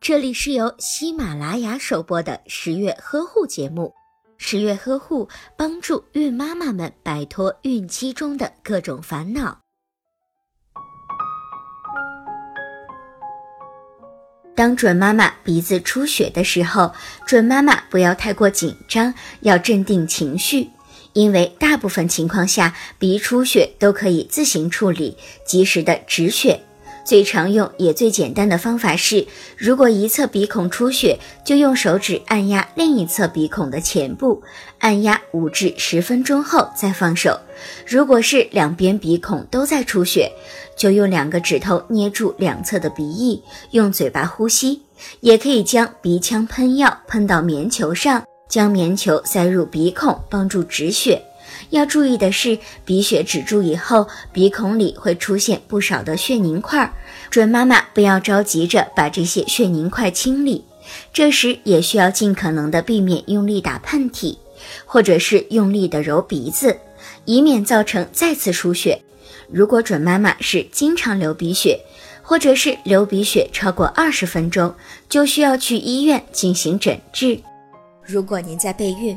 这里是由喜马拉雅首播的十月呵护节目。十月呵护帮助孕妈妈们摆脱孕期中的各种烦恼。当准妈妈鼻子出血的时候，准妈妈不要太过紧张，要镇定情绪，因为大部分情况下，鼻出血都可以自行处理，及时的止血。最常用也最简单的方法是，如果一侧鼻孔出血，就用手指按压另一侧鼻孔的前部，按压五至十分钟后再放手。如果是两边鼻孔都在出血，就用两个指头捏住两侧的鼻翼，用嘴巴呼吸。也可以将鼻腔喷药喷到棉球上，将棉球塞入鼻孔，帮助止血。要注意的是，鼻血止住以后，鼻孔里会出现不少的血凝块，准妈妈不要着急着把这些血凝块清理，这时也需要尽可能的避免用力打喷嚏，或者是用力的揉鼻子，以免造成再次出血。如果准妈妈是经常流鼻血，或者是流鼻血超过二十分钟，就需要去医院进行诊治。如果您在备孕、